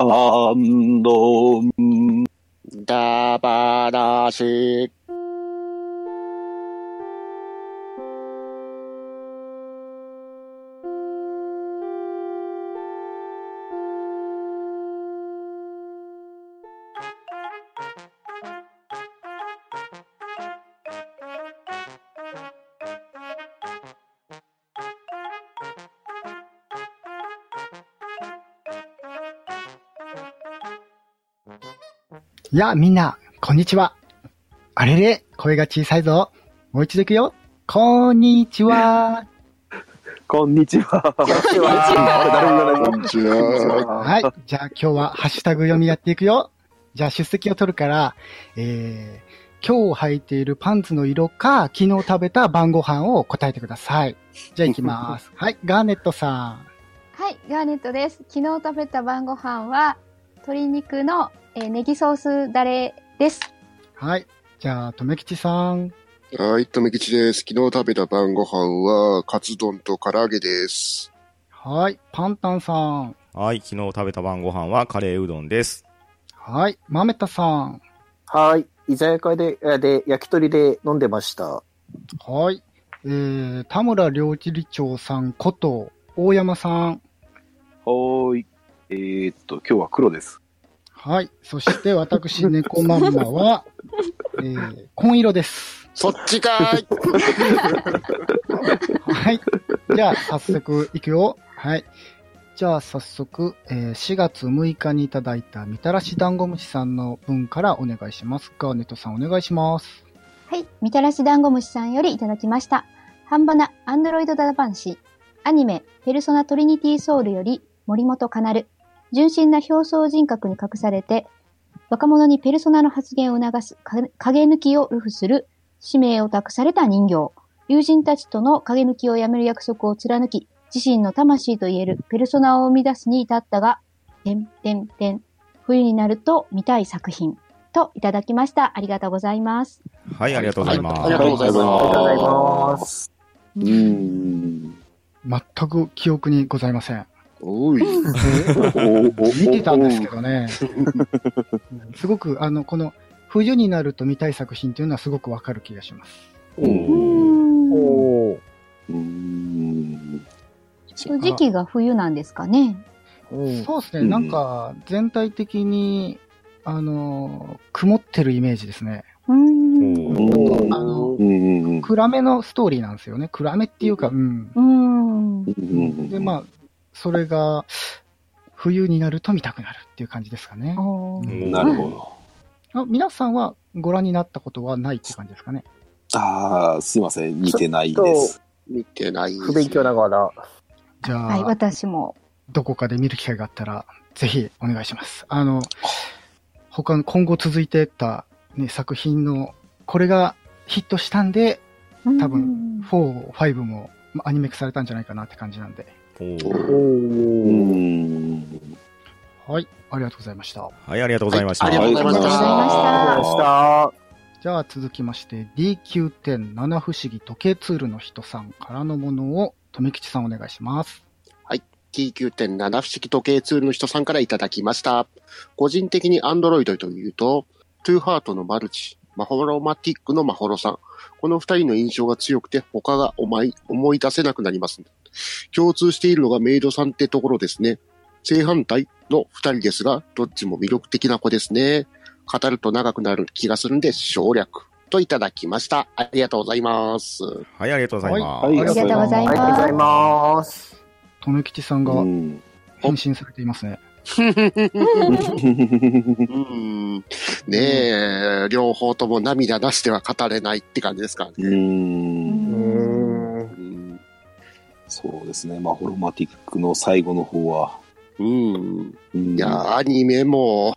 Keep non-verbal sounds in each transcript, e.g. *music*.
アンドン。ダバやあ、みんな、こんにちは。あれれ、声が小さいぞ。もう一度いくよ。こんにちは。*laughs* こんにちは。こんにちは。こんにちは。はい。じゃあ今日はハッシュタグ読みやっていくよ。じゃあ出席を取るから、えー、今日履いているパンツの色か、昨日食べた晩ご飯を答えてください。じゃあ行きます。*laughs* はい。ガーネットさはい、ガーネットです。昨日食べた晩ご飯は、鶏肉の、えーネギソースだれです。ん。はい。じゃあ、とめきちさん。はい、とめきちです。昨日食べた晩ご飯は、カツ丼と唐揚げです。はい。パンタンさん。はい、昨日食べた晩ご飯はカレーうどんです。はい。まめたさん。はい。居酒屋で、えで、焼き鳥で飲んでました。はい。えー、田村良一理長さんこと、大山さん。はーい。えーっと、今日は黒です。はい。そして、私、猫まんまは、*laughs* えー、紺色です。そっちかーい *laughs* はい。じゃあ、早速、いくよ。はい。じゃあ、早速、えー4月6日にいただいた、みたらし団子虫さんの分からお願いします。ガーネットさん、お願いします。はい、みたらし団子虫さんよりいただきました。半ばなアンドロイドダダンシ。アニメ、ペルソナトリニティソウルより森本かなる。純真な表層人格に隠されて、若者にペルソナの発言を促すか影抜きを流布する使命を託された人形。友人たちとの影抜きをやめる約束を貫き、自身の魂と言えるペルソナを生み出すに至ったが、てんてんてん。冬になると見たい作品。といただきました。ありがとうございます。はい、ありがとうございます。ありがとうございありがとうございまます。うーん。全く記憶にございません。おい。*laughs* 見てたんですけどね。*laughs* すごく、あの、この、冬になると見たい作品というのはすごくわかる気がします。お。お。時期が冬なんですかね。うんそうですね、うんなんか、全体的に、あの、曇ってるイメージですね。ん。あの。暗めのストーリーなんですよね。暗めっていうか。うんで、まあ、それが、冬になると見たくなるっていう感じですかね。なるほど。あ皆さんはご覧になったことはないっていう感じですかね。ああ、すいません。見てないです。見てないです不勉強ながら。じゃあ、はい、私も。どこかで見る機会があったら、ぜひお願いします。あの、他の今後続いてった、ね、作品の、これがヒットしたんで、多分4、5もまアニメ化されたんじゃないかなって感じなんで。はい、ありがとうございました。はい、ありがとうございました。はいありがとうございました。じゃあ続きまして、DQ10 七不思議時計ツールの人さんからのものを、とめきちさんお願いします。T9.7 不思議時計ツールの人さんからいただきました。個人的に Android というと、トゥーハートのマルチ、マホロマティックのマホロさん。この二人の印象が強くて他が思い思い出せなくなります。共通しているのがメイドさんってところですね。正反対の二人ですが、どっちも魅力的な子ですね。語ると長くなる気がするんで省略。といただきました。ありがとうございます。はい、ありがとうございます。はいありがとうございありがとうございまます。とめきちさんがうん。変身されていますね。*laughs* うん。ねえ、両方とも涙出しては語れないって感じですからね。そうですね。まあ、ホロマティックの最後の方は。うん。うんいや、アニメも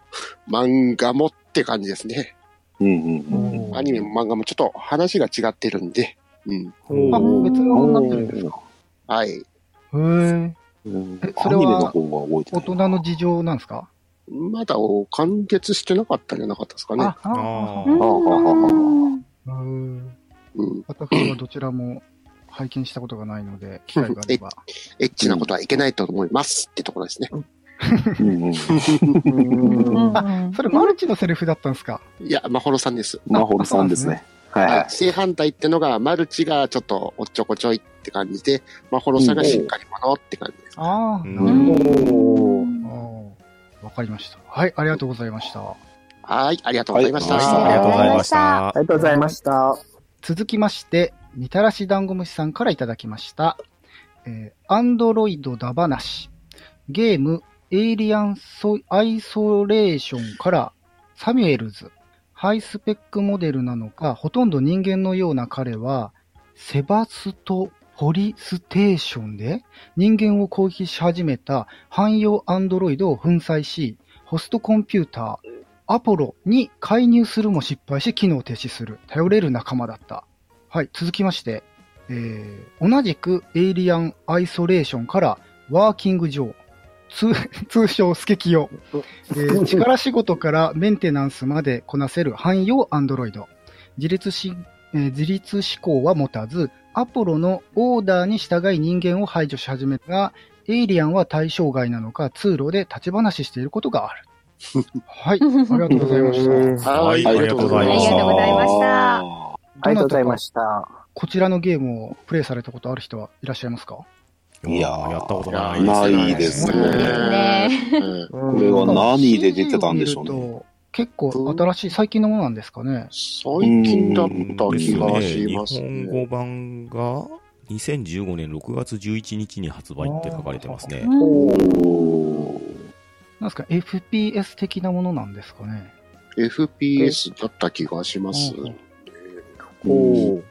漫画もって感じですね。うんうんうん。アニメも漫画もちょっと話が違ってるんで。うん。あ、別のになってるんですか？はい。へえ。うんえそれはアニメの方は覚えてない。大人の事情なんですか？まだ完結してなかったんじゃなかったですかね。あ、ああうーん。へーうん。私はどちらも拝見したことがないので、*laughs* 機会があれば。エッチなことはいけないと思いますってところですね。うんうんうんうんそれマルチのセリフだったんですか？いや、まほろさんです。マホルさんですね。はいははい。正反対ってのが、マルチがちょっとおっちょこちょいって感じで、まほろさんがしっかり者って感じです。ああ、うんなるほど。わかりました。はい、ありがとうございました。はい、ありがとうございました。はいありがとうございましたあ。りがとうございました。続きまして、みたらし団子虫さんからいただきました。えー、アンドロイドだ話。ゲーム、エイリアンソアイソレーションからサミュエルズ。ハイスペックモデルなのか、ほとんど人間のような彼は、セバストポリステーションで人間を攻撃し始めた汎用アンドロイドを粉砕し、ホストコンピューター、アポロに介入するも失敗し機能停止する。頼れる仲間だった。はい、続きまして、えー、同じくエイリアンアイソレーションからワーキング上。通 *laughs* 通称スケキヨ、えー *laughs* 力仕事からメンテナンスまでこなせる汎用アンドロイド。自立し、えー自立思考は持たず、アポロのオーダーに従い人間を排除し始めたが、エイリアンは対象外なのか通路で立ち話していることがある。*laughs* はい、ありがとうございました。はいありがとうございましたありがとうございました。こちらのゲームをプレイされたことある人はいらっしゃいますか？いやーやったことやないないですねここれは何で出てたんでしょうね。結構新しい、最近のものなんですかね？最近だった気がします日ね。本語版が2015年6月11日に発売って書かれてますね。おーなんですか ?FPS 的なものなんですかね？FPS だった気がします。こ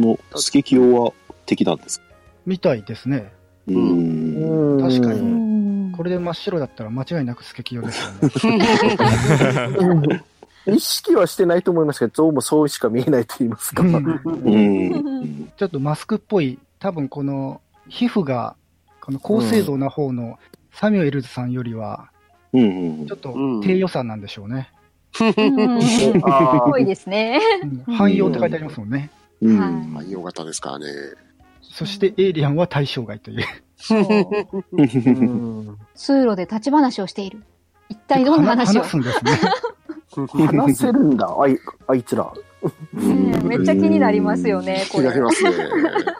のスケキヨは敵なんですか？みたいですね。うーん。確かうにん。これで真っ白だったら間違いなくスケキヨですよね。う *laughs* ん意識はしてないと思いますけど、どうもそうしか見えないと言いますか。ちょっとマスクっぽい、多分この皮膚が、この高精度な方のサミュエルズさんよりは、うん。ちょっと低予算なんでしょうね。多いですね。うん汎用って書いてありますもんね。うん。はうん汎用型ですからね。そしてエイリアンは対象外という。そううん通路で立ち話をしている。一体どんな話を？話すんですね。話せるんだ、あいあいつら。ねめっちゃ気になりますよね、これ気にな。りますね。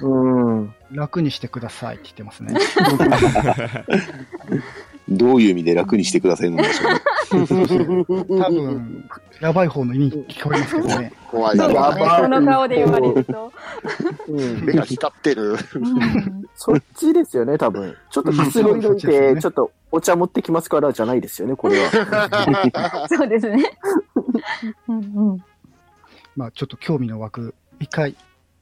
うん。楽にしてくださいって言ってますね。*laughs* どういう意味で楽にしてくださいなんでしょうね。多分、やばい方の意味聞こえますけどね。怖いそうな。ですね、この顔で言われると。うん目が光ってる。うんそっちですよね、多分。ちょっとくつろいどちょっとお茶持ってきますからじゃないですよね、これは。そうですね。うんうんまあちょっと興味の湧く、一回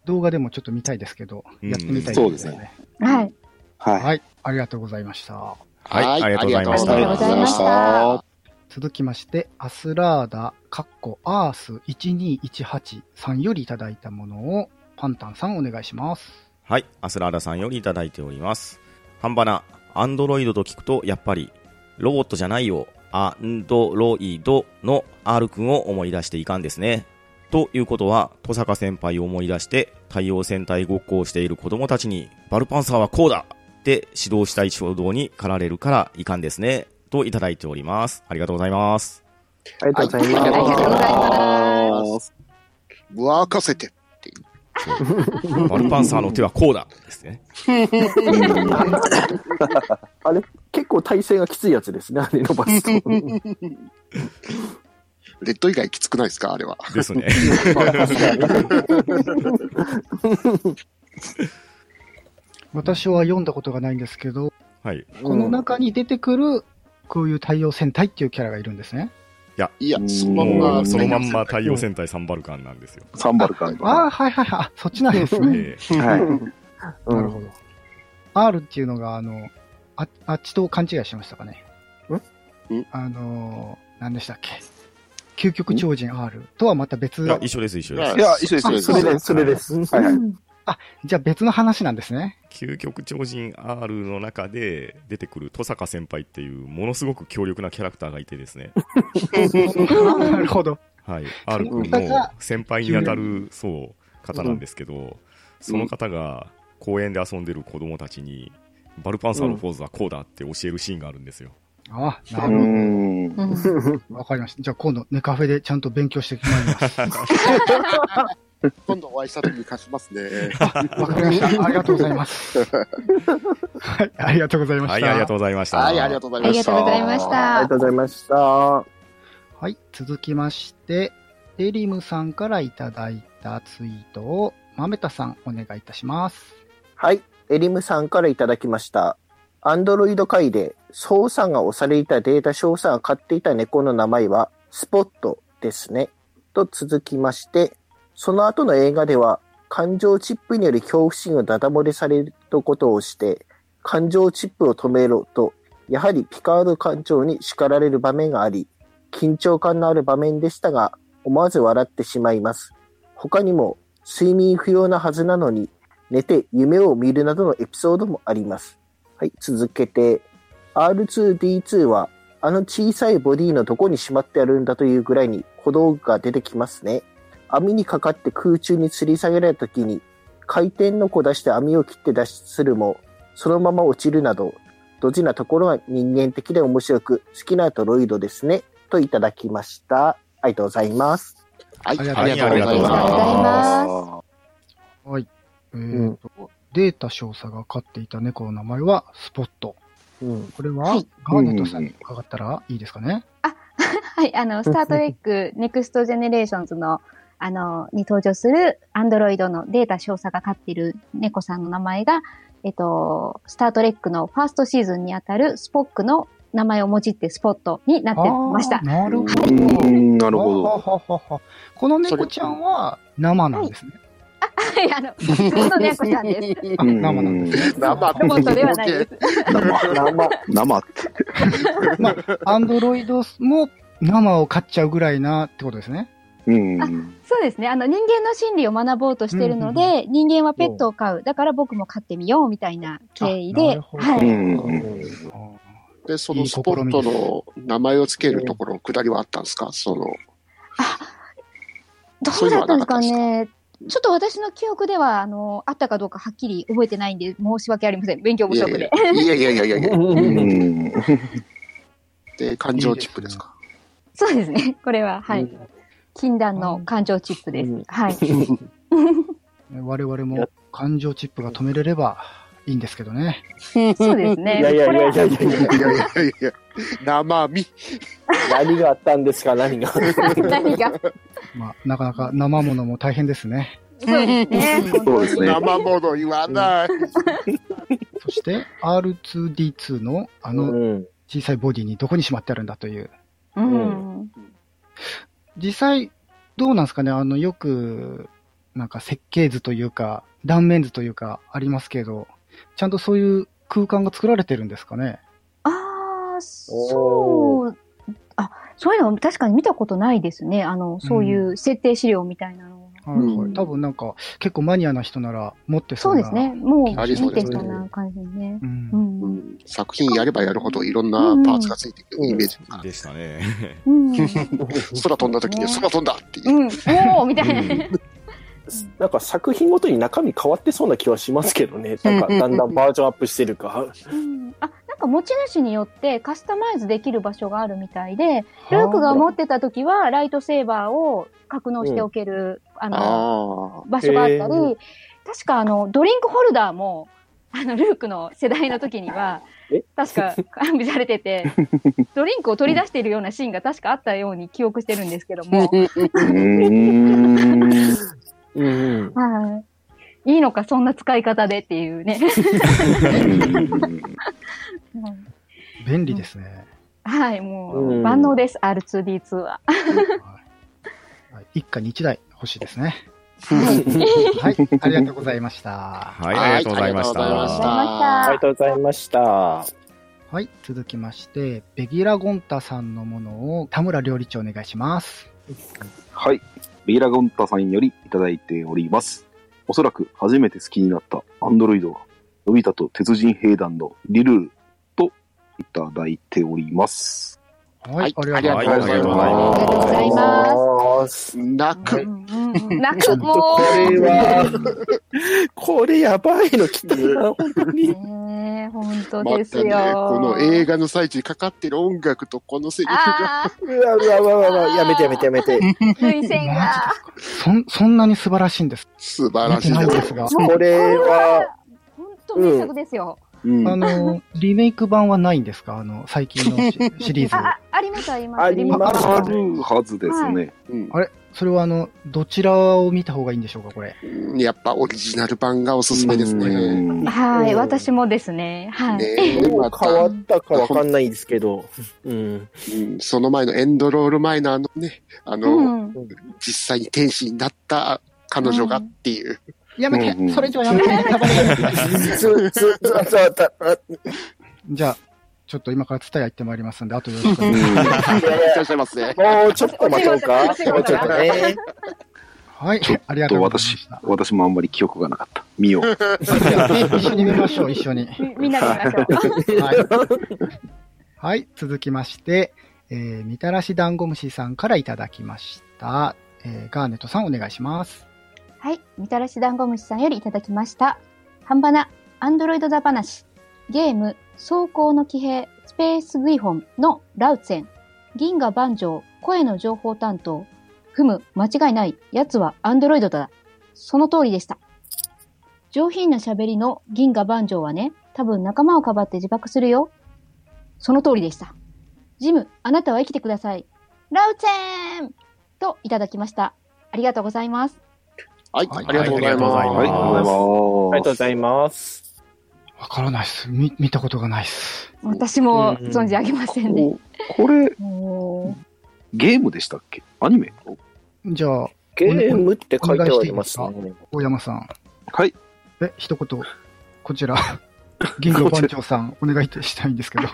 動画でもちょっと見たいですけど、うんやってみたいそうですね。はい。はい。はい、ありがとうございました。はい、ありがとうございましありがとうごた。続きまして、アスラーダ、カッコ、アース1218さんよりいただいたものを、パンタンさんお願いします。はい、アスラーダさんよりいただいております。ハンバナ、アンドロイドと聞くと、やっぱり、ロボットじゃないよ、アンドロイドの R 君を思い出していかんですね。ということは、戸坂先輩を思い出して、太陽戦隊ごっこをしている子供たちに、バルパンサーはこうだって指導したい衝動に駆られるからいかんですね。といただいております。ありがとうございます。ありがとうございます。ありがとうございます。任せて。バルパンサーの手はこうだですね。あれ、結構体勢がきついやつですね、あれ伸ばすと。レッド以外きつくないですか？あれは。ですね。*laughs* 私は読んだことがないんですけど、はい。この中に出てくる、こういう太陽戦隊っていうキャラがいるんですね。いやう、んそのまま、もうそのまんま太陽戦隊サンバルカンなんですよ。サンバルカンとああ、か。はいはいはい。あ、そっちなんですね。ええはい。*laughs* なるほど。R っていうのが、あの、ああっちと勘違いしましたかね。ん？あの、何でしたっけ。究極超人 R とはまた別いや、一緒です、一緒ですい。や、一緒です、一緒です。それです、それです。はいはい。じゃあ別の話なんですね。究極超人 R の中で出てくる戸坂先輩っていうものすごく強力なキャラクターがいてですね。*laughs* なるほど。はい。R 君の先輩にあたる、そう、方なんですけど、その方が公園で遊んでる子供たちに、バルパンサーのポーズはこうだって教えるシーンがあるんですよ。あ、なうるほど。わかりました。じゃあ今度、ネカフェでちゃんと勉強してまいります。*laughs* 今度お会いした時に貸しますね。わかりました。ありがとうございます。はい、ありがとうございました。はい、ありがとうございました。はい、ありがとうございました。ありがとうございましありたがとうございました。はい、続きまして、エリムさんからいただいたツイートを、まめたさん、お願いいたします。はい。エリムさんからいただきました。アンドロイド界で操作が押されていたデータ詳細が飼っていた猫の名前はスポットですね。と続きまして、その後の映画では感情チップによる恐怖心をダダ漏れされることをして、感情チップを止めろと、やはりピカード艦長に叱られる場面があり、緊張感のある場面でしたが、思わず笑ってしまいます。他にも、睡眠不要なはずなのに、寝て夢を見るなどのエピソードもあります。はい、続けて、R2D2 は、あの小さいボディのどこにしまってあるんだというぐらいに小道具が出てきますね。網にかかって空中に吊り下げられた時に、回転の子出して網を切って脱出するも、そのまま落ちるなど、ドジなところが人間的で面白く、好きなドロイドですね。といただきました。ありがとうございます。はい、ありがとうございありがとうございまはい。えーと、データ少佐が飼っていた猫の名前はスポット。うん。これは、はいガーネットさんに伺ったらいいですかね？*laughs* はい、あの、スタートレック、ネクストジェネレーションズの、あの、に登場するアンドロイドのデータ少佐が飼っている猫さんの名前が、えっと、スタートレックのファーストシーズンにあたるスポックの名前をもじってスポットになってましたあー。なるほど。うんなるほはど。はははこの猫ちゃんは生なんですね。はい、あの、普通の猫ちゃんです。あ、生なんですね。生ロボットではないです。生、生、生って。まあ、アンドロイドも生を飼っちゃうぐらいなってことですね。うん。そうですね。あの、人間の心理を学ぼうとしてるので、人間はペットを飼う。だから僕も飼ってみようみたいな経緯ではい。ん。で、そのスポットの名前をつけるところ、くだりはあったんですか？その、どそうだったんですかね。ちょっと私の記憶では、あの、あったかどうかはっきり覚えてないんで、申し訳ありません。勉強不足で。やいやいやいやいやいや。うん。で、感情チップですか？そうですね。これは、はい。うん。禁断の感情チップです。うん。はい。我々も感情チップが止めれればいいんですけどね。そうですね。いやいやいややいやいやいやいやいや生身。何があったんですか？何が？*laughs* 何が？まあ、なかなか生ものも大変ですね。そうですね。そうですね。生もの言わない。そして、R2D2 のあのうん。小さいボディにどこにしまってあるんだという。うん。実際、どうなんですかね？あの、よく、なんか設計図というか、断面図というかありますけど、ちゃんとそういう空間が作られてるんですかね？ああ、そう。あ、そういうのは確かに見たことないですね。あの、そういう設定資料みたいなのは。はいはいうん多分なんか、結構マニアな人なら持ってそな。そううですね。もう、ありそうですね見てそうな感じね。う。うんん。作品やればやるほどいろんなパーツがついていくイメージが。でしたね。うん。*laughs* *laughs* 空飛んだ時に空飛んだっていう。うん。おーみたいな。なんか作品ごとに中身変わってそうな気はしますけどね。なんかだんだんバージョンアップしてるか。うん。あ、なんか持ち主によってカスタマイズできる場所があるみたいで、ルークが持ってた時はライトセーバーを格納しておける、あの、あ場所があったり、確かあの、ドリンクホルダーも、あの、ルークの世代の時にはえ、確か完備されてて、*laughs* ドリンクを取り出しているようなシーンが確かあったように記憶してるんですけども、*laughs* うん。うん。はい。いいのか、そんな使い方でっていうね。便利ですね。はい、もう万能です、R2D2 は。はい一家に一台欲しいですね。はい。はい、ありがとうございました。はい、ありがとうございました。ありがとうございました。はい、続きまして、ベギラゴンタさんのものを田村料理長お願いします。はい。ベイラゴンタさんよりいただいております。おそらく初めて好きになったアンドロイドは、のび太と鉄人兵団のリルーといただいております。はい、はいありがとうございます。はいありがとうございま。す。泣く。うんうこれう。は、*laughs* これやばいの来たな、本当に。ねえ、本当まですよ。たね、この映画の最中にかかってる音楽とこのセリフが、あうわうわうわうわ、やめてやめてやめて。が。そん、そんなに素晴らしいんです。素晴ら見てないしいで。ですすが。これは、本当名作ですよ。うんあの、リメイク版はないんですか？あの、最近のシシリーズ。あ、あ、あります、あります。ありますあるはずですね。うんそれはあの、どちらを見た方がいいんでしょうかこれ？やっぱオリジナル版がおすすめですうね。んはい、うん私もですね。はい。ねまた変わったかわかんないですけど。うん。うんその前のエンドロール前のあのね、あの、うん。実際に天使になった彼女がっていう。やめうんうんてそれ以上やめてじゃあ、*laughs* ちょっと今から伝え行ってまいりますんで、あとよろしくおう願いします。んいらっしゃいますね。もうちょっと待とうか。もうちょっとね。はいありがとうとございま私した。、私もあんまり記憶がなかった。見よう。一緒に見ましょう、一緒に。*laughs* みみんなで見ましょう。はい。はい、続きまして、えー、みたらし団子虫さんからいただきました。えー、ガーネットさんお願いします。はい。みたらし団子虫さんよりいただきました。半ばな、アンドロイドだ話。ゲーム、走行の騎兵、スペースグリフォンのラウツェン。銀河万丈、声の情報担当。ふむ、間違いない。奴はアンドロイドだ。その通りでした。上品な喋りの銀河万丈はね、多分仲間をかばって自爆するよ。その通りでした。ジム、あなたは生きてください。ラウツェンといただきました。ありがとうございます。はい、はいありがとうございます。はい、ありがとうございます。わからないっす。見、見たことがないっす。私も存じ上げませんね。ここれ、ゲームでしたっけ？アニメ？じゃあ、ゲームって書いてありますね。大山さん。はい。え、一言、こちら、*laughs* 銀河番長さん、お願いしたいんですけど。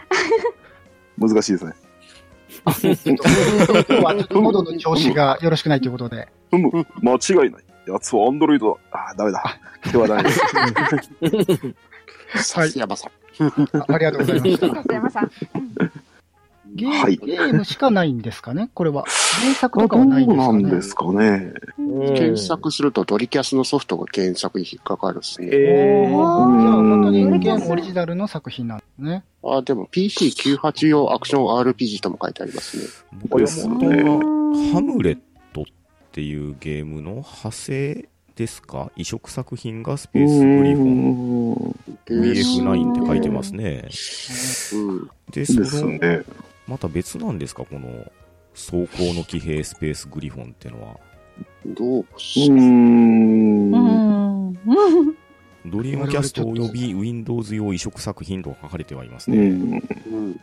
*laughs* 難しいですね。今日はちょっと喉の調子がよろしくないということで。ふむ、間違いない。やつはアンドロイドだ。あー、ダメだ。手はダメです。*laughs* さすやまさん。あありがとうございました。笹山さん。ゲーム、はいゲームしかないんですかね？これは。原作とかどうはないんですかね？なんですかね。検索するとドリキャスのソフトが検索に引っかかるですね。えー、じゃあ本当にゲームオリジナルの作品なんですね。あ、でも PC98 用アクション RPG とも書いてありますね。僕ですねハムレットっていうゲームの派生ですか？移植作品がスペースグリフォンン。BF9 って書いてますね。うん。で、でその、すね。また別なんですか？この、走行の騎兵スペースグリフォンってのは。どううーん。うん。ドリームキャスト及び Windows 用移植作品と書かれてはいますね。うん。うん。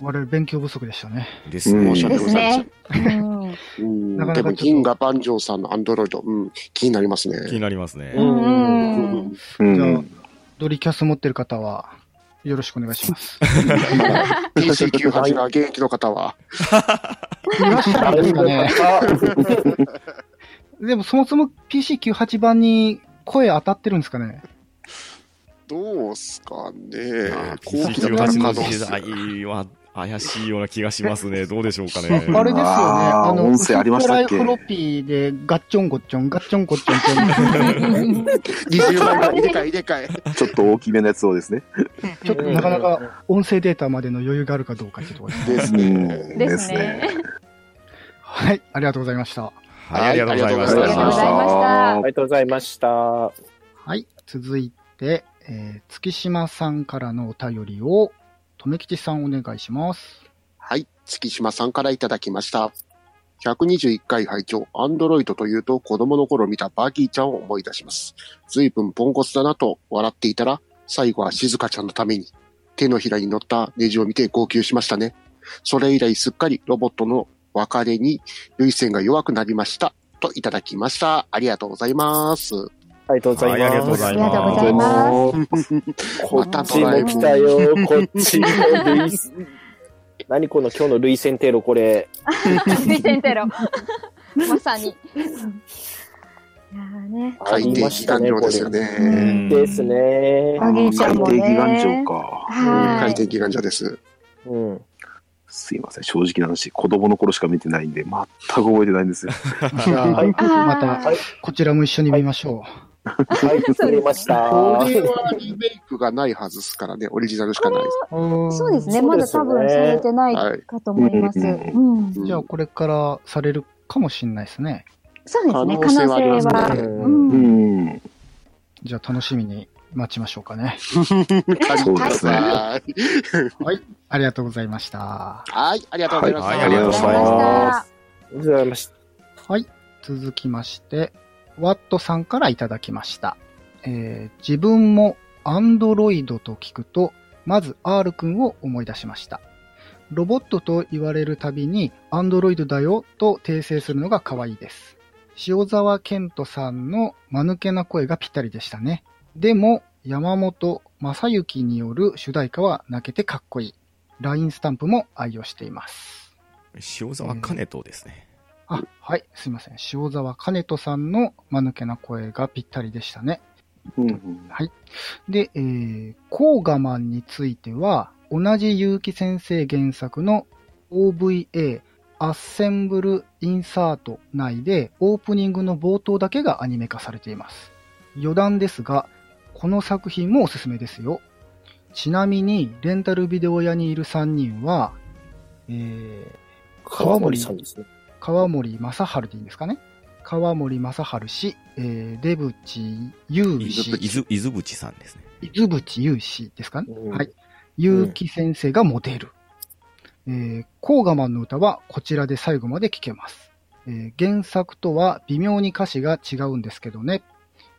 我々勉強不足でしたね。ですね。うん申し訳ございませんね。。うん。かでも、銀河万丈さんのアンドロイド、うん、気になりますね。気になりますね。うんじゃあ、ドリキャス持ってる方は、よろしくお願いします。PC98 が現役の方は、いらっしゃるんですかねでもそもそも PC98 版に声当たってるんですかねどうすかねあ。後期だったら98可の時。代は怪しいような気がしますね。*laughs* どうでしょうかね。あれですよね。あの、音声ありましたっけ？フライフロッピーでガッチョンゴッチョン、ガッチョンゴッチョンって、20万が入れ替え入れ替え。ちょっと大きめのやつをですね。ちょっとなかなか音声データまでの余裕があるかどうかっていうところですね。ですうんね。ですね。はい、ありがとうございました。はい、ありがとうございましありがとうございましたた。ありがとうございました。はい、続いて、えー、月島さんからのお便りを、とめきちさんお願いします。はい。月島さんからいただきました。121回拝聴アンドロイドというと子供の頃見たバギーちゃんを思い出します。随分ポンコツだなと笑っていたら、最後は静香ちゃんのために手のひらに乗ったネジを見て号泣しましたね。それ以来すっかりロボットの別れに涙腺が弱くなりました。といただきました。ありがとうございます。ありがとうござはいい、ありがとうごます。ざいありがとうございます。こっちも来たよ。こっちもルイス。何この今日のルイセンテロこれ。ビセンテロ。まさに。いやーね。ありましたね、こですよれ。ね。ですね。海底祈願場か。はい。回転祈願所です。うん。すいません、正直な話、子供の頃しか見てないんで、全く覚えてないんですよ。じゃあ、はいまたはい、こちらも一緒に見ましょはい、作りました。これはリメイクがないはずですからね、オリジナルしかないです。う。そうですね。まだ多分されてないはいかと思います。じゃあ、これからされるかもしれないですね。そうですね。可可能性は。じゃあ、楽しみに待ちましょうかね。そうですねはい。ありがとうございました。はい、ありがとうございました。はいありがとうございますありがとうございました。はい。続きまして、ワットさんからいただきました。えー自分もアンドロイドと聞くと、まず R 君を思い出しました。ロボットと言われるたびに、アンドロイドだよと訂正するのが可愛いです。塩沢健人さんの間抜けな声がぴったりでしたね。でも、山本正幸による主題歌は泣けてかっこいい。LINE スタンプも愛用しています。塩沢兼人ですね。あ、はい、すいません。塩沢兼人さんの間抜けな声がぴったりでしたね。うんはい。で、えー、コーガマンについては、同じ結城先生原作の OVA、アッセンブル・インサート内でオープニングの冒頭だけがアニメ化されています。余談ですが、この作品もおすすめですよ。ちなみに、レンタルビデオ屋にいる3人は、えー、川森さんですね。川森正治でいいんですかね？川森正治氏、えー、出淵優伊氏豆、、伊豆、伊豆淵さんですね。伊豆淵優氏ですかね？うんはい。結城先生がモデル。えー、コーガマンの歌はこちらで最後まで聴けます。えー原作とは微妙に歌詞が違うんですけどね。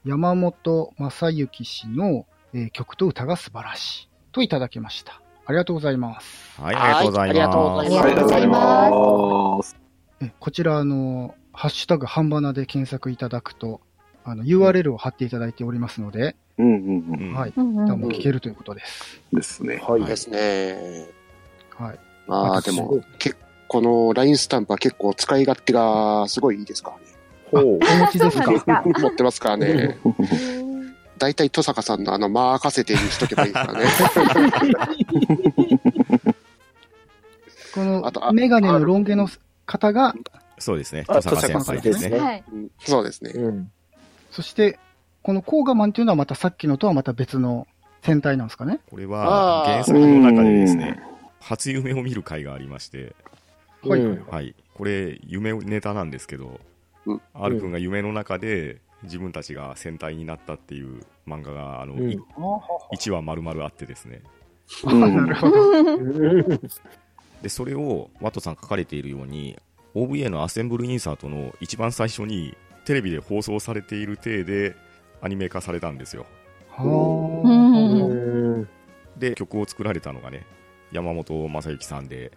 山本正幸氏の、えー曲と歌が素晴らしい。といただきました。ありがとうございます。はい、ありがとうございます。はいありがとうございますこちら、あの、ハッシュタグ半ばなで検索いただくと、あの、URL を貼っていただいておりますので、うんうんうん。うんはい。うんうん歌も聴けるということです。ですね。はい。ですね。はい。まあ、あでも、結この LINE スタンプは結構使い勝手がすごいいいですからね。ほう。お持ちですか？そうなんですか？持ってますからね。大体、登坂さんのあの、任せてにしとけばいいですからね。*laughs* このあとあメガネのロン毛の方が、そうですね。あ登坂先輩ですね。そうですね。うん。そして、このコーガマンっていうのはまたさっきのとはまた別の戦隊なんですかね？これは原作の中でですね、初夢を見る回がありまして、はいうんはい。これ、夢ネタなんですけどうん R 君が夢の中で自分たちが戦隊になったっていう漫画が、あの、うんい1話丸々あってですね。*laughs* あうんなるほど。*laughs* うんで、それをワトさん書かれているように、OVA のアセンブルインサートの一番最初にテレビで放送されている体でアニメ化されたんですよ。はで、曲を作られたのがね、山本正幸さんで、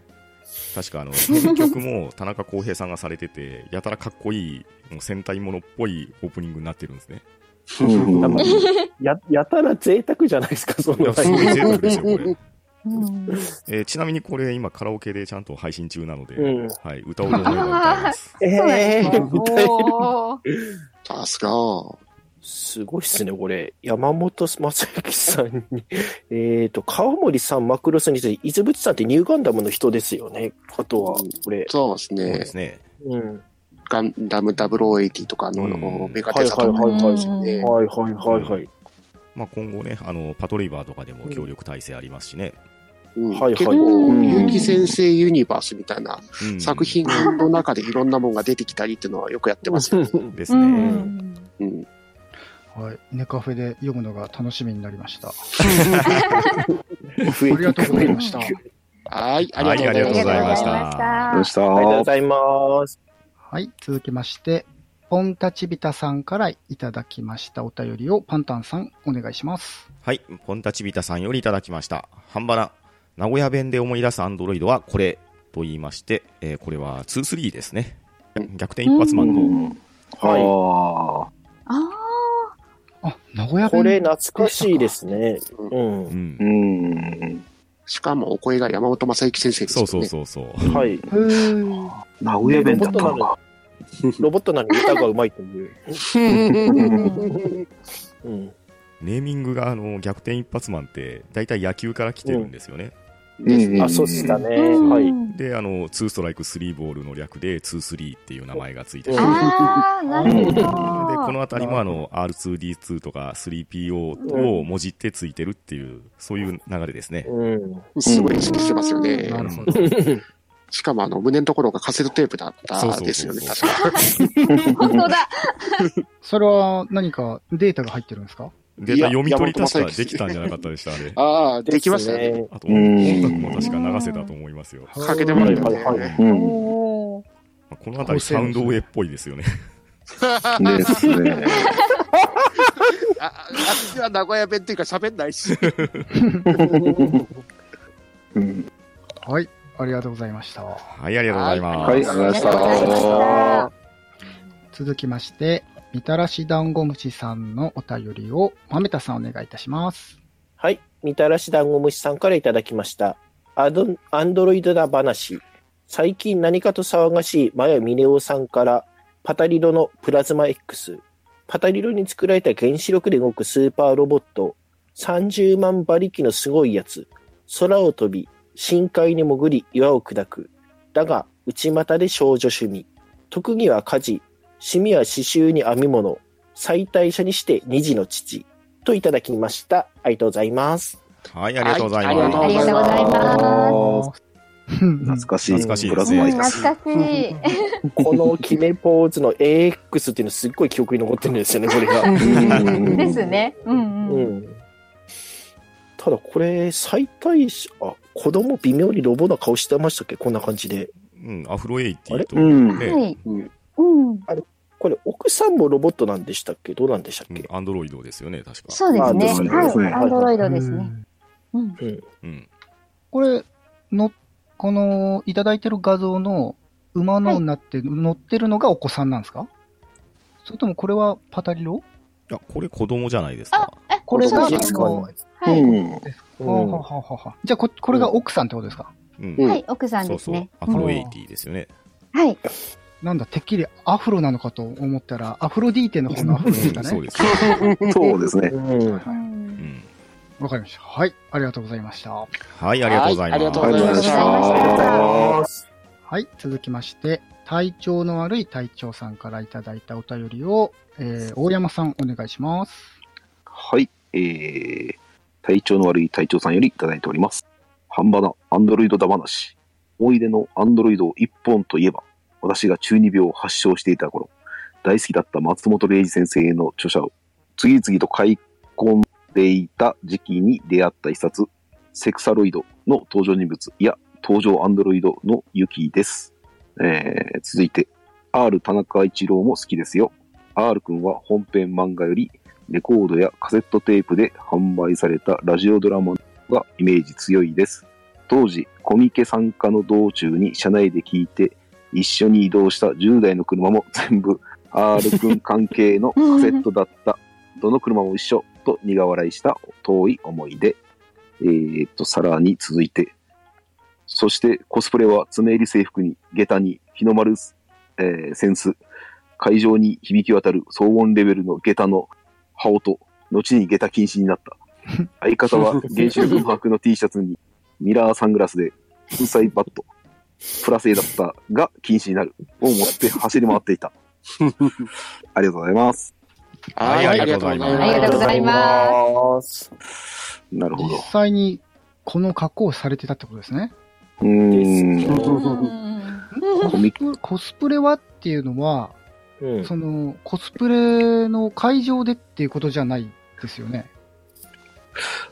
確かあの、編曲も田中康平さんがされてて、やたらかっこいい、もう戦隊ものっぽいオープニングになってるんですね。や、やたら贅沢じゃないですか、そのすごい贅沢ですよ、これ。うんえーちなみにこれ今カラオケでちゃんと配信中なので、うんはい、歌おうと思えば歌えます。え *laughs* そうなんですかえ歌えるおーさすが。すごいっすね、これ。山本正幸さんに、えっと、川森さん、マクロスについて、伊豆淵さんってニューガンダムの人ですよね。あとは、これ。そうですそうでね。すね。うん。ガンダム0080とかのうんメガテサとかはいはいはいですよね。はいはいはいはい。まあ、今後ね、あの、パトレイバーとかでも協力体制ありますしね。うんはいはい結構、うん結城先生ユニバースみたいなうん作品の中でいろんなもんが出てきたりっていうのはよくやってますよ。ですね。うんうん。はい。ネカフェで読むのが楽しみになりました。ありがとうございました。はい、あはいりがとうございました。ありがとうございましたありがとうございました。ありがとうございます。はい。続きまして、ポンタチビタさんからいただきましたお便りをパンタンさんお願いします。はい、ポンタチビタさんよりいただきました。ハンバナ。名古屋弁で思い出すアンドロイドはこれと言いまして、えーこれは2-3ですね。逆転一発マンの、うんはあああ、名古屋弁これ懐かしいですね。うんう。ーんう。ん。しかもお声が山本正幸先生ですね。うそうそうそう。はい。名古屋弁だったのか。ロボットなのに歌がうまいという。ー *laughs* うん。ネーミングがあの逆転一発マンって大体野球から来てるんですよね。ですね。あ、そうっしたね。うんはい。で、あの、2ストライク3ボールの略で2-3っていう名前がついてて、うんで、ああ、なるほど。このあたりもあの、R2D2 とか 3PO をもじってついてるっていう、そういう流れですね。うん。すごい意識してますよね。なるほど。しかもあの、胸のところがカセットテープだったそうそうそうですよね、そう確か。*laughs* 本当だ。*laughs* それは何かデータが入ってるんですか？データ読み取り確かできたんじゃなかったでした、あれ。ああ、できましたね。ね。あと、うん音楽も確か流せたと思いますよ。かけてもらいはいね。うん。おーこのあたりサウンドウェイっぽいですよね。ですね。あ、あっちは名古屋弁っていうか喋んないし。うん。はい。ありがとうございました。はい、ありがとうございます。はい、ありがとうございました。続きまして、みたらし団子虫さんのお便りを、まめたさんお願いいたします。はい。みたらし団子虫さんからいただきました。アドアンドロイドだ話。最近何かと騒がしいマヤミネオさんから、パタリロのプラズマ X。パタリロに作られた原子力で動くスーパーロボット。30万馬力のすごいやつ。空を飛び、深海に潜り岩を砕く。だが、内股で少女趣味。特技は家事。趣味は刺繍に編み物。最大者にして二児の父。といただきました。ありがとうございます。はい、ありがとうございはいます。ありがとうございます。懐かしい。懐かしいプラズうんマイクス。懐かしい。この決めポーズの AX っていうのすっごい記憶に残ってるんですよね、これが。うんですね。うんううん。ん。ただこれ、最大者、あ、子供微妙にロボな顔してましたっけ？こんな感じで。うん、アフロエイティと、うん。ねはい。うんうん。これ、奥さんもロボットなんでしたっけ？どうなんでしたっけ、アンドロイドですよね、確か。そうですね。あそうですねはい。アンドロイドですね。うんうん。うん。これ、の、この、いただいてる画像の馬のになって、乗ってるのがお子さんなんですか？それともこれはパタリロ？いや、これ子供じゃないですか。え、これが、あそうですの、はい。うん。はあはじゃあこ、これが奥さんってことですか、うん。うんはい、奥さんそうそうですね。。アフロエイティですよね。はい。なんだ、てっきりアフロなのかと思ったら、アフロディーテの方のアフロですかね。そうです。そうですね。うん。う。うんん。わかりました。はい。ありがとうございました。はい、ありがとうございます。はいありがとうございましありがとうございましたた。はい。続きまして、体調の悪い隊長さんからいただいたお便りを、えー、大山さんお願いします。はい。えー、体調の悪い隊長さんよりいただいております。半端なアンドロイドだ話。思い出のアンドロイド一本といえば、私が中二病を発症していた頃、大好きだった松本零士先生の著者を次々と買い込んでいた時期に出会った一冊、セクサロイドの登場人物、いや、登場アンドロイドのユキです。えー、続いて、R 田中一郎も好きですよ。R 君は本編漫画よりレコードやカセットテープで販売されたラジオドラマがイメージ強いです。当時、コミケ参加の道中に車内で聞いて一緒に移動した10台の車も *laughs* 全部 R 君関係のカセットだった。*laughs* どの車も一緒と苦笑いした遠い思い出。えー、っと、さらに続いて、そしてコスプレは爪入り制服に下駄に日の丸、えーセンス、会場に響き渡る騒音レベルの下駄の羽音、後に下駄禁止になった。*laughs* 相方は原子力マークの T シャツにミラーサングラスで粉砕バット、プラ製だったが禁止になるを持って走り回っていた。*laughs* ありがとうございます。はいありがとうございますありがとうございます。実なるほど。際にこの格好をされてたってことですね。うーん。うんコスプレはっていうのは、うん。その、コスプレの会場でっていうことじゃないですよね。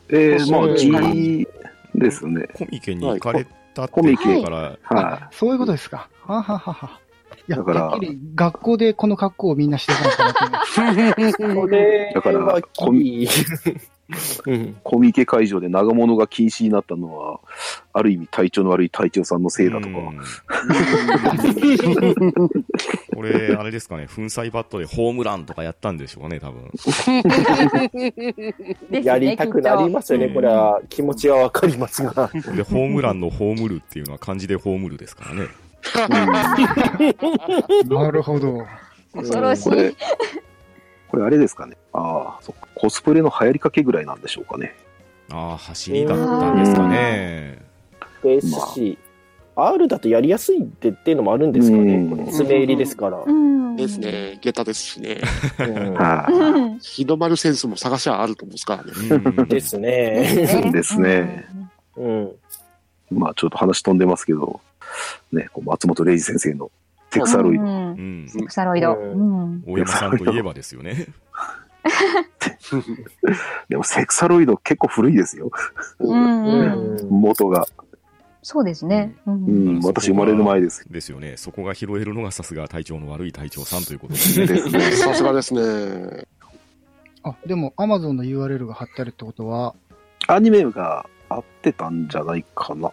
えー、まあ、G ですね。コミケに行かれたってコミケから、はそういうことですか。はははは。いや、だから。学校でこの格好をみんなしてたのかなと思って。*laughs* これだからは *laughs* コミうん。い。コミケ会場で長物が禁止になったのは、ある意味体調の悪い隊長さんのせいだとか。うん *laughs* これ、あれですかね、粉砕バットでホームランとかやったんでしょうね、多分。やりたくなりますよね、うんこれは。気持ちはわかりますが。で、ホームランのホームルっていうのは漢字でホームルですからね。*laughs* なるほど。恐ろしこれい。、これあれですかね。ああ、そっか。コスプレの流行りかけぐらいなんでしょうかね。ああ、走りだったんですかね。ですし、R だとやりやすいってっていうのもあるんですかね。うんこれ爪入りですから。うん。です。ね。下駄ですしね。*laughs* 日の丸センスも探しはあると思うんですからね。うんですね。い。*laughs* ですね。うん。まあちょっと話飛んでますけど、ね、こう松本零士先生のセクサロイド。うんうんセクサロイド。大山さんといえばですよね。*laughs* でもセクサロイド結構古いですよ。うんううん。ん。元が。そうですね。う。うんん、私生まれる前です。ですよね。そこが拾えるのがさすが体調の悪い隊長さんということですね。ですね。さすがですね。あ、でも Amazon の URL が貼ってあるってことは、アニメが合ってたんじゃないかな。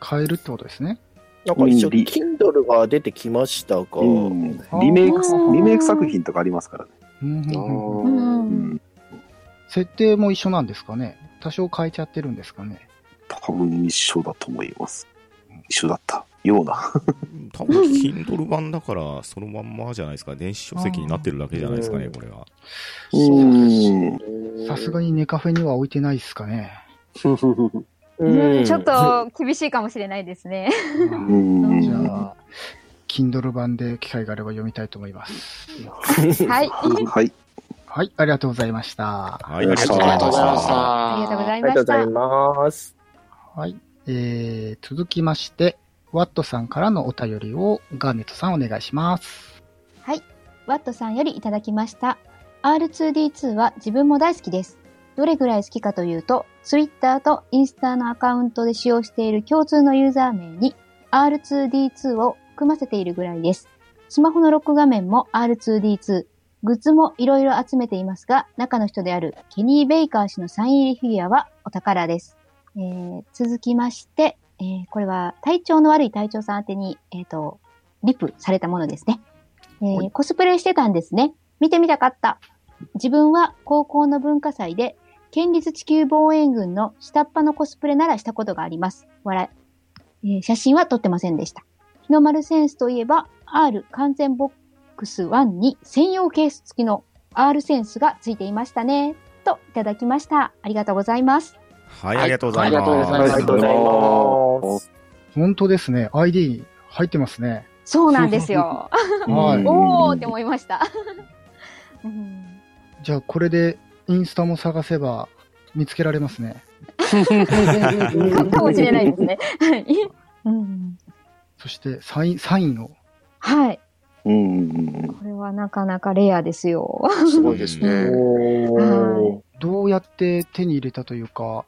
買えるってことですね。なんか一応、Kindle が出てきましたが、うん。リメイク、うんリメイク作品とかありますからね。うん。設定も一緒なんですかね多少変えちゃってるんですかね多分一緒だと思います。一緒だったような。*laughs* 多分、Kindle 版だから、そのまんまじゃないですか。電子書籍になってるだけじゃないですかね、うんこれは。そう。さすがにネカフェには置いてないですかね。うん *laughs* ちょっと厳しいかもしれないですね。うん。じゃあ、Kindle 版で機会があれば読みたいと思います。はい。はい。はい、ありがとうございました。はい、ありがとうございましたありがとうございました。ありがとうござい。ます。はい。えー、続きまして、ワットさんからのお便りをガーネットさんお願いします。はい。ワットさんよりいただきました。R2D2 は自分も大好きです。どれぐらい好きかというと、Twitter とインスタのアカウントで使用している共通のユーザー名に R2D2 を含ませているぐらいです。スマホのロック画面も R2D2。グッズもいろいろ集めていますが、中の人であるケニー・ベイカー氏のサイン入りフィギュアはお宝です。えー続きまして、えーこれは体調の悪い隊長さん宛てに、えっ、と、リプされたものですね。えーはいコスプレしてたんですね。見てみたかった。自分は高校の文化祭で、県立地球防衛軍の下っ端のコスプレならしたことがあります。笑い。えー写真は撮ってませんでした。日の丸センスといえば、R 完全ボックス1に専用ケース付きの R センスが付いていましたね。といただきました。ありがとうございます。はい、ありがとうございます。ありがとうございます。本当ですね。ID 入ってますね。そうなんですよ。*laughs* はい。おーって思いました。う *laughs* んじゃあ、これでインスタも探せば見つけられますね。*laughs* かもしれないですね。はい。うんそして、サイン、サインを。はい。うん。これはなかなかレアですよ。すごいですね。おー。どうやって手に入れたというか、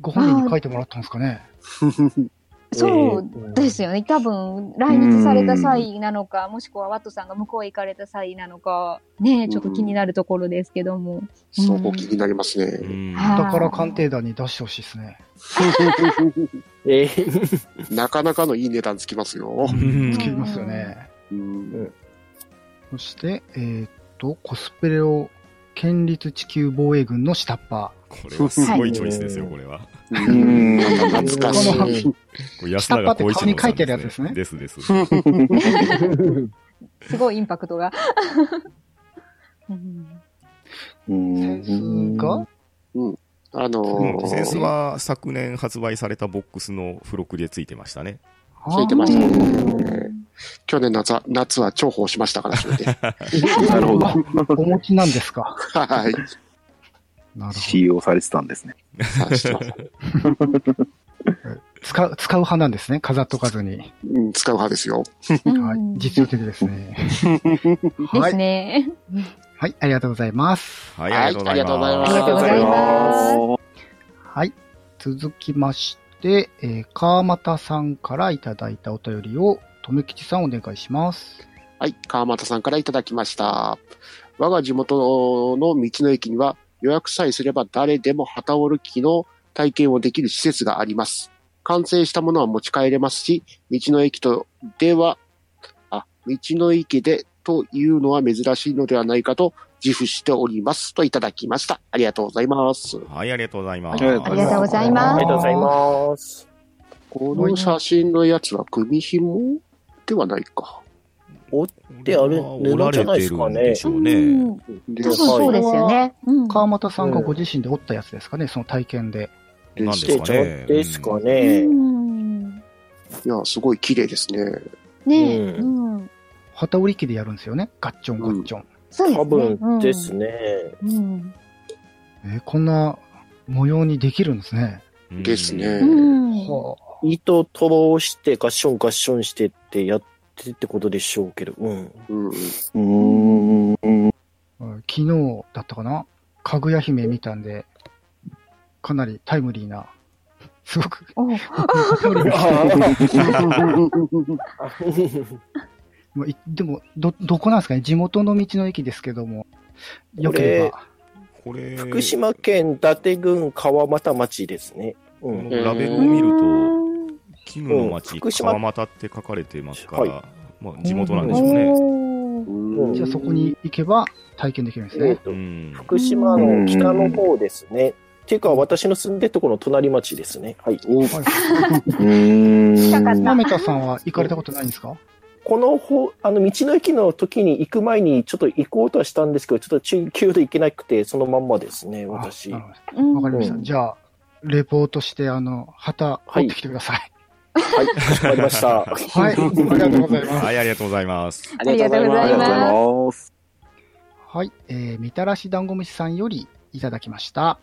ご本人に書いてもらったんですかね。*laughs* そうですよね。多分、来日された際なのか、もしくはワットさんが向こうへ行かれた際なのか、ね、ちょっと気になるところですけども。そこ気になりますうね。だから鑑定団に出してほしいですね。*laughs* えー *laughs* なかなかのいい値段つきますよ。うんつきますよね。うんそして、えーっと、コスプレを県立地球防衛軍の下っ端。これはすごいチョイスですよ、これは。うん。懐かしこのい。これ安永光一郎さんですねですです。*laughs* すごいインパクトが。うんうんセンスがあのうんー、センスは昨年発売されたボックスの付録でついてましたね。ついてました。去年夏は、夏は重宝しましたから、それで。*laughs* なるほど。ー *laughs* お持ちなんですか？はい。なるほ使用されてたんですね。*laughs* 使う、使う派なんですね。飾っとかずに。うん使う派ですよ。はい。実用的ですね。*laughs* ではい。すね。はい。ありがとうございます。はい、はいありがとうございます。ありがとうございますはい。続きまして、えー、川又さんからいただいたお便りを、とめきちさんお願いします。はい。川又さんからいただきました。我が地元の道の駅には予約さえすれば誰でも旗織る機の体験をできる施設があります。完成したものは持ち帰れますし、道の駅とでは、あ、道の駅でというのは珍しいのではないかと自負しております。といただきました。ありがとうございます。はい、ありがとうございます。ありがありがとうございますありがとうございます。この写真のやつは組紐ではないか。であれ折られてるんでしょうね。うんで多分そうですよね。うん川又さんがご自身で折ったやつですかね、その体験で。なんしです。ですかうね。ん。いや、すごい綺麗ですね。ねえ、ううん。旗織り機でやるんですよね。ガッチョンガッチョン。そうですね。多分ですね。うん。えーこんな模様にできるんですね。うんですねうん。は糸通してガッションガッションしてってやってってことでしょうけど。うん。うん。うーん。あ昨日だったかな？かぐや姫見たんで、かなりタイムリーな、すごく、*laughs* でも、ど、どこなんですかね？地元の道の駅ですけども、よければ。これ、福島県伊達郡川俣町ですね。うん。ラベルを見ると、る絹の町、うん福島川俣って書かれてますから、はいまあ、地元なんでしょうね。うんじゃあそこに行けば体験できるんですね。えっとうん。福島の北の方ですね。っていうか、私の住んでるところの隣町ですね。はい。うーん。近かったなめたさんは行かれたことないんですか？この方、あの、道の駅の時に行く前にちょっと行こうとはしたんですけど、ちょっと中級で行けなくて、そのまんまですね、私。わかりました。うんじゃあ、レポートして、あの、旗、はい持ってきてください。はい、かしこまりました。はい。ありがとうございます。はい、ありがとうございます。ありがとうございまます。はい。えー、みたらし団子虫さんよりいただきました。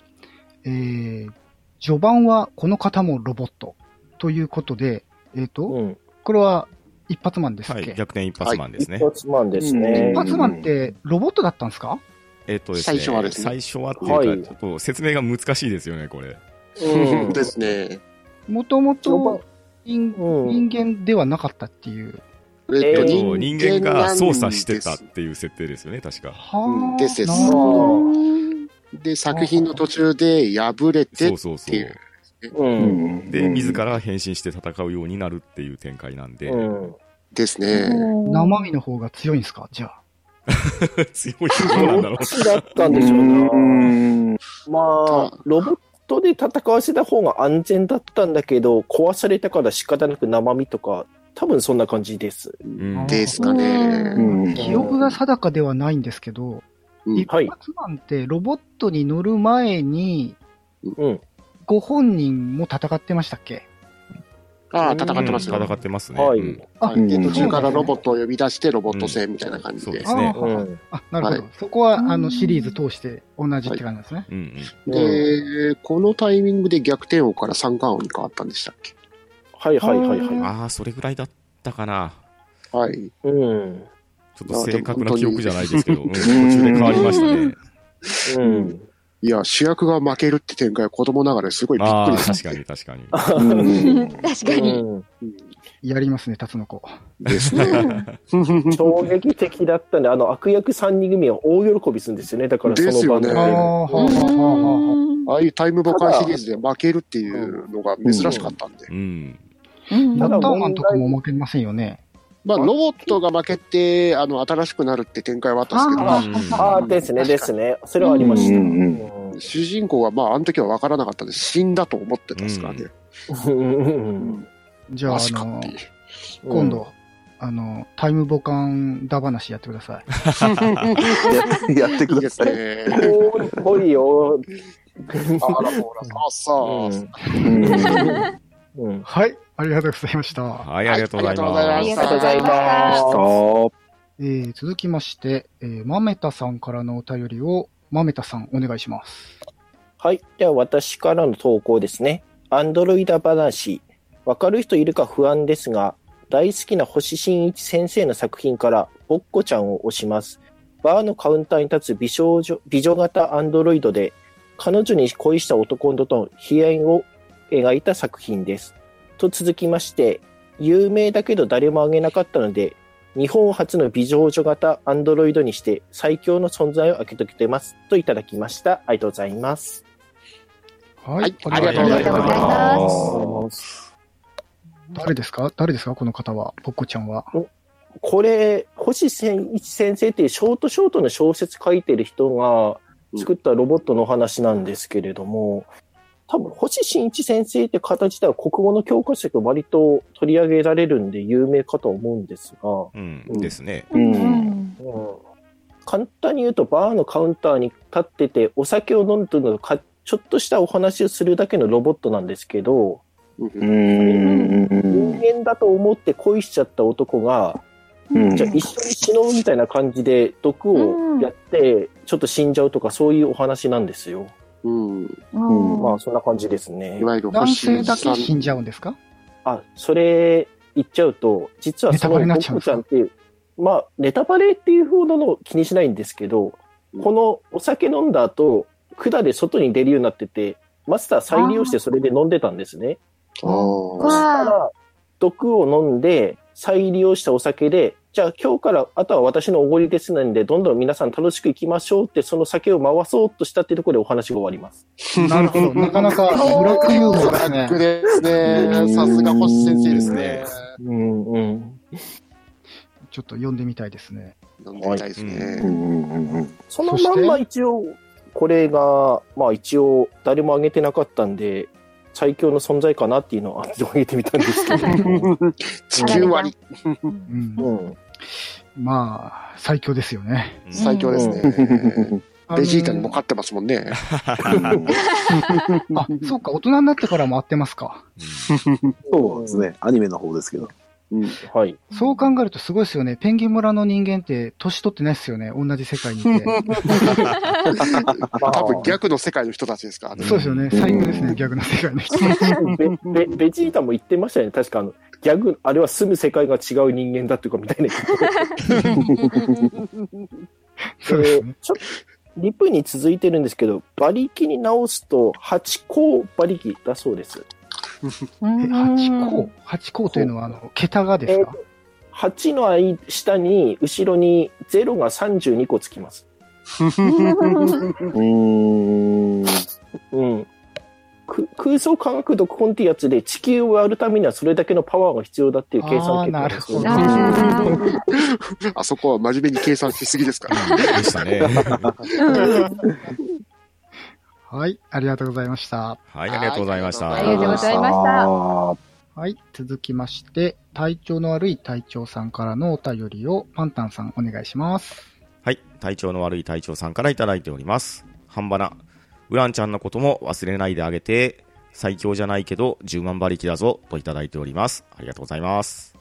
えー、序盤はこの方もロボットということで、えっ、と、うん。これは一発マンですっけ、はい、逆転一発マンですね。一発マンですね一。発マンってロボットだったんですか？えっとですね、最初はですね最初はっていうか、はいちょっと説明が難しいですよね、これ。うん。ですね。もともと人うん人間ではなかったっていう。えっと、えー人人間が間なん操作してたっていう設定ですよね、確か。はあ、うんですです。で、作品の途中で破れてっそうそうそう。ていう。うん。で、自ら変身して戦うようになるっていう展開なんで、うん。ですね。生身の方が強いんですか？じゃあ。*laughs* 強いどうなんだろどっちだったんでしょううな。ん。まあ、ロボットで戦わせた方が安全だったんだけど、壊されたから仕方なく生身とか、多分そんな感じです。う。うんですかね。うん記憶が定かではないんですけど、うん一発マンってロボットに乗る前に、うん。ご本人も戦ってましたっけ？ああ、戦ってますよ。戦ってますね。はいうんあ途中からロボットを呼び出して、ロボット戦みたいな感じでそうで。すねあうん。あ、なるほど。はいそこは、うんあの、シリーズ通して同じって感じですね。うんうん。で、このタイミングで逆転王から三冠王に変わったんでしたっけ？はいはいはいはい。ああ、それぐらいだったかな。はい。うん。ちょっと正確な記憶じゃないですけど、うん途中で変わりましたね。うん。いや、主役が負けるって展開は子供ながらすごいびっくりです。確かに *laughs* 確かに。うん確かに。うんやりますね、タツノコ。ですね。衝撃的だったんで、あの悪役3人組は大喜びするんですよね。だからその場ですよねああ、いうタイムボカンシリーズで負けるっていうのが珍しかったんで。うん。うんナッターマンとかも負けませんよね。まあ、ロボットが負けて、あの、新しくなるって展開はあったんですけど、ああ、ですね、ですね。それはありました。主人公はまあ、あの時は分からなかったです。死んだと思ってたんですからね。うんじゃあ、あの。今度、あの、タイムボカンだ話やってください。や *laughs* やってください。ね。おーぽいよ。あらほら、そうそう。うんうん。はい、ありがとうございました。はい、ありがとうございます。ありがとうございます。えー続きまして、えー、まめたさんからのお便りを、まめたさんお願いします。はい。では私からの投稿ですね。アンドロイド話。わかる人いるか不安ですが、大好きな星新一先生の作品から、ぼっこちゃんを押します。バーのカウンターに立つ美少女、美女型アンドロイドで、彼女に恋した男のとの悲哀を描いた作品です。と続きまして、有名だけど誰も挙げなかったので、日本初の美少女型アンドロイドにして最強の存在を挙げてきてます。といただきました。ありがとうございます。はい、はいありがとうございます誰ですか？誰ですか？この方は、ぽっこちゃんは。これ、星千一先生っていうショートショートの小説書いてる人が作ったロボットのお話なんですけれども、多分、星新一先生って形では国語の教科書が割と取り上げられるんで有名かと思うんですが、うん、ですね。うんうん簡単に言うと、バーのカウンターに立ってて、お酒を飲んでるのをかちょっとしたお話をするだけのロボットなんですけど、うんうーん。人間だと思って恋しちゃった男が、うんじゃあ一緒に死のうみたいな感じで毒をやって、ちょっと死んじゃうとかそういうお話なんですよ。うん。うん。まあそんな感じですね。い。わゆる男星性だけ死んじゃうんですか？あ、それ言っちゃうと、実はそのネタバレになっちゃうんっていう、まあネタバレっていうほどの気にしないんですけど、このお酒飲んだ後、管で外に出るようになってて、マスター再利用してそれで飲んでたんですね。そしたわら、毒を飲んで、再利用したお酒で、じゃあ今日からあとは私のおごりですなんで、どんどん皆さん楽しく行きましょうって、その酒を回そうとしたってところでお話が終わります。なるほど。なかなかブラックユーモアですね。さすが星先生ですね。うんうん。ちょっと読んでみたいですね。飲んでみたいですうんね。そのまんま一応、これが、まあ一応、誰も挙げてなかったんで、最強の存在かなっていうのを挙げてみたんですけど。*laughs* 地球割う。ん。まあ、最強ですよね。うん最強ですね。ベジータにも勝ってますもんね。*laughs* あ、そうか、大人になってからも会ってますか。そうですね。アニメの方ですけど。うん。はい。そう考えるとすごいですよね。ペンギン村の人間って年取ってないですよね。同じ世界にいて。*laughs* 多分逆の世界の人たちですか？らね。そうですよね。最強ですね。逆の世界の人。ベベベジータも言ってましたよね。確かあの、ギャグ、あれは住む世界が違う人間だっていうかみたいな。*laughs* そうですね。ちょリプに続いてるんですけど、馬力に直すと8項馬力だそうです。え、8項 ?8 項というのは、あの、桁がですか？8の間下に、後ろに0が32個つきます。うーん。うん。く空想科学読本ってやつで地球を割るためにはそれだけのパワーが必要だっていう計算結果あーなるほどあそこは真面目に計算しすぎですから。*laughs* でしたね。*laughs* はい、ありがとうございました。はい、ありがとうございました。ありがとうございましたはい、続きまして、体調の悪い隊長さんからのお便りをパンタンさんお願いします。はい。体調の悪い隊長さんからいただいております。半ばな。ウランちゃんのことも忘れないであげて、最強じゃないけど10万馬力だぞ、といただいております。ありがとうございます。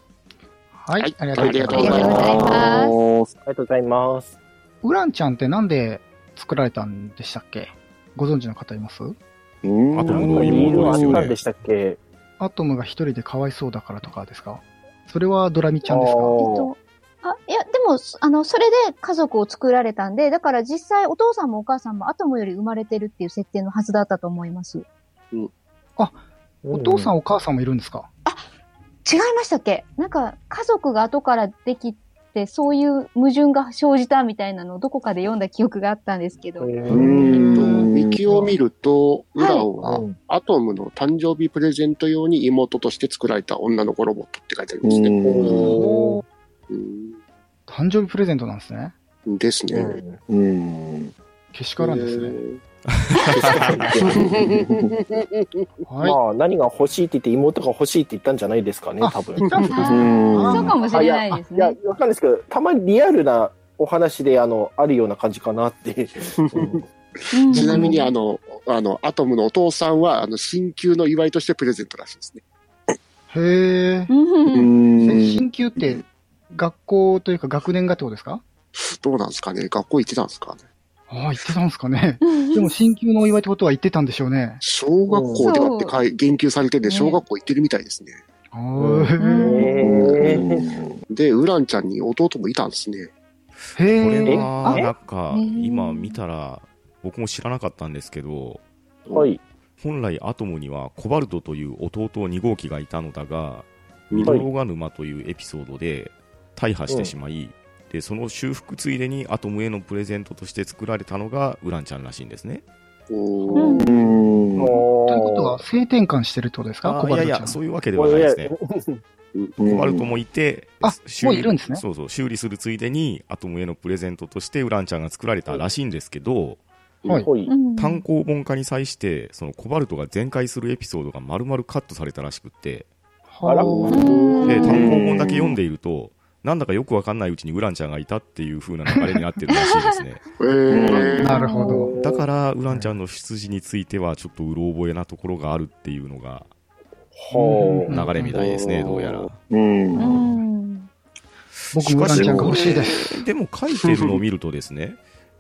はい、はいありがとうございあます。りがとうございます。ありがとうございます。ウランちゃんってなんで作られたんでしたっけ？ご存知の方います？うん。あともう理由はあ妹ですよね。でしたっけ？アトムが一人でかわいそうだからとかですか？それはドラミちゃんですか？あー。えっと、あ、いや、でも、あの、それで家族を作られたんで、だから実際お父さんもお母さんもアトムより生まれてるっていう設定のはずだったと思います。お父さんお母さんもいるんですか？ん違いましたっけ？なんか、家族が後からできて、そういう矛盾が生じたみたいなのをどこかで読んだ記憶があったんですけど。うえっと、んウィキを見ると、ウランはうんアトムの誕生日プレゼント用に妹として作られた女の子ロボットって書いてありますね。誕生日プレゼントなんですね。うんですね。うん。けしからんですね。はい。まあ、何が欲しいって言って妹が欲しいって言ったんじゃないですかね、あ多分。そうかもしれないですいや、ね。わかんないですけど、たまにリアルなお話で、あの、あるような感じかなって。*laughs* ちなみに、あの、あの、アトムのお父さんは、あの、新旧の祝いとしてプレゼントらしいですね。へえ。うんえ進級って学校というか学年がってことですか？どうなんですかね学校行ってたんですかねああ、言ってたんですかね。でも進級のお祝いってことは言ってたんでしょうね。小学校ではってかい言及されてて、小学校行ってるみたいですね。で、ウランちゃんに弟もいたんですね。へこれえ。は、え？なんか今見たら、僕も知らなかったんですけど、はい。本来アトムにはコバルトという弟2号機がいたのだが、ミドロガ沼というエピソードで大破してしまい、で、その修復ついでにアトムへのプレゼントとして作られたのがウランちゃんらしいんですね。とということは、性転換してるってことですか？あコバルトちゃん。いやいや、そういうわけではないですね。うん *laughs* コバルトもいて、あ修もういるんですねそうそう、修理するついでにアトムへのプレゼントとしてウランちゃんが作られたらしいんですけど、はい単行本化に際して、そのコバルトが全開するエピソードが丸々カットされたらしくって、あらで、単行本だけ読んでいると、なんだかよくわかんないうちにウランちゃんがいたっていう風な流れになってるらしいですね。えーなるほど。だから、ウランちゃんの出自についてはちょっとうろ覚えなところがあるっていうのがほう。流れみたいですね、どうやら。うん。うん。僕もウランちゃんが欲しいです。でも書いてるのを見るとですね、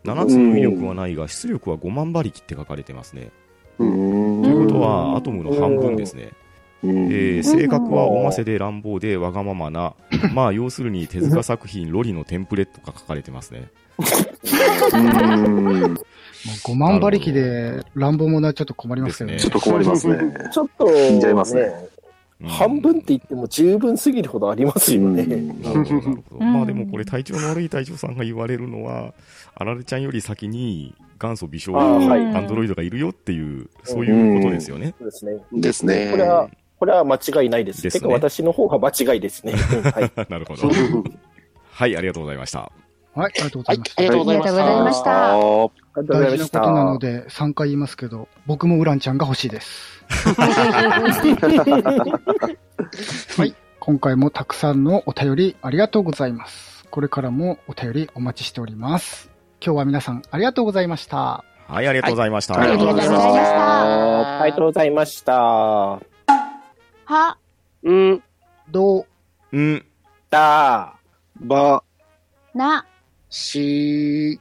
7つの威力はないが、出力は5万馬力って書かれてますね。うん。ということは、アトムの半分ですね。うんえー性格はおませで乱暴でわがままな、まあ要するに手塚作品ロリのテンプレットが書かれてますね。うんもう5万馬力で乱暴者はちょっと困りますけどね。ですちょっと困りますね。ちょっと、死んじゃいますねうん半分って言っても十分すぎるほどありますよね。*laughs* まあでもこれ体調の悪い隊長さんが言われるのは、あられちゃんより先に元祖美少あーのはいアンドロイドがいるよっていう、そういうことですよね。そうですね。ですね。これは、これは間違いないです。ですねてか私の方が間違いですね。*laughs* はい。なるほど。*laughs* はい、ありがとうございました。はい、ありがとうございました。ありがとうございました。ありがとうございましたあーありがとうござい大ました。事なことなので3回言いますけど、僕もウランちゃんが欲しいです。*laughs* はい。今回もたくさんのお便りありがとうございます。これからもお便りお待ちしております。今日は皆さんありがとうございました。はい、ありがとうございました。はいありがとうございましたありがとうございました。は、うん、どううん。だ、ば、な、し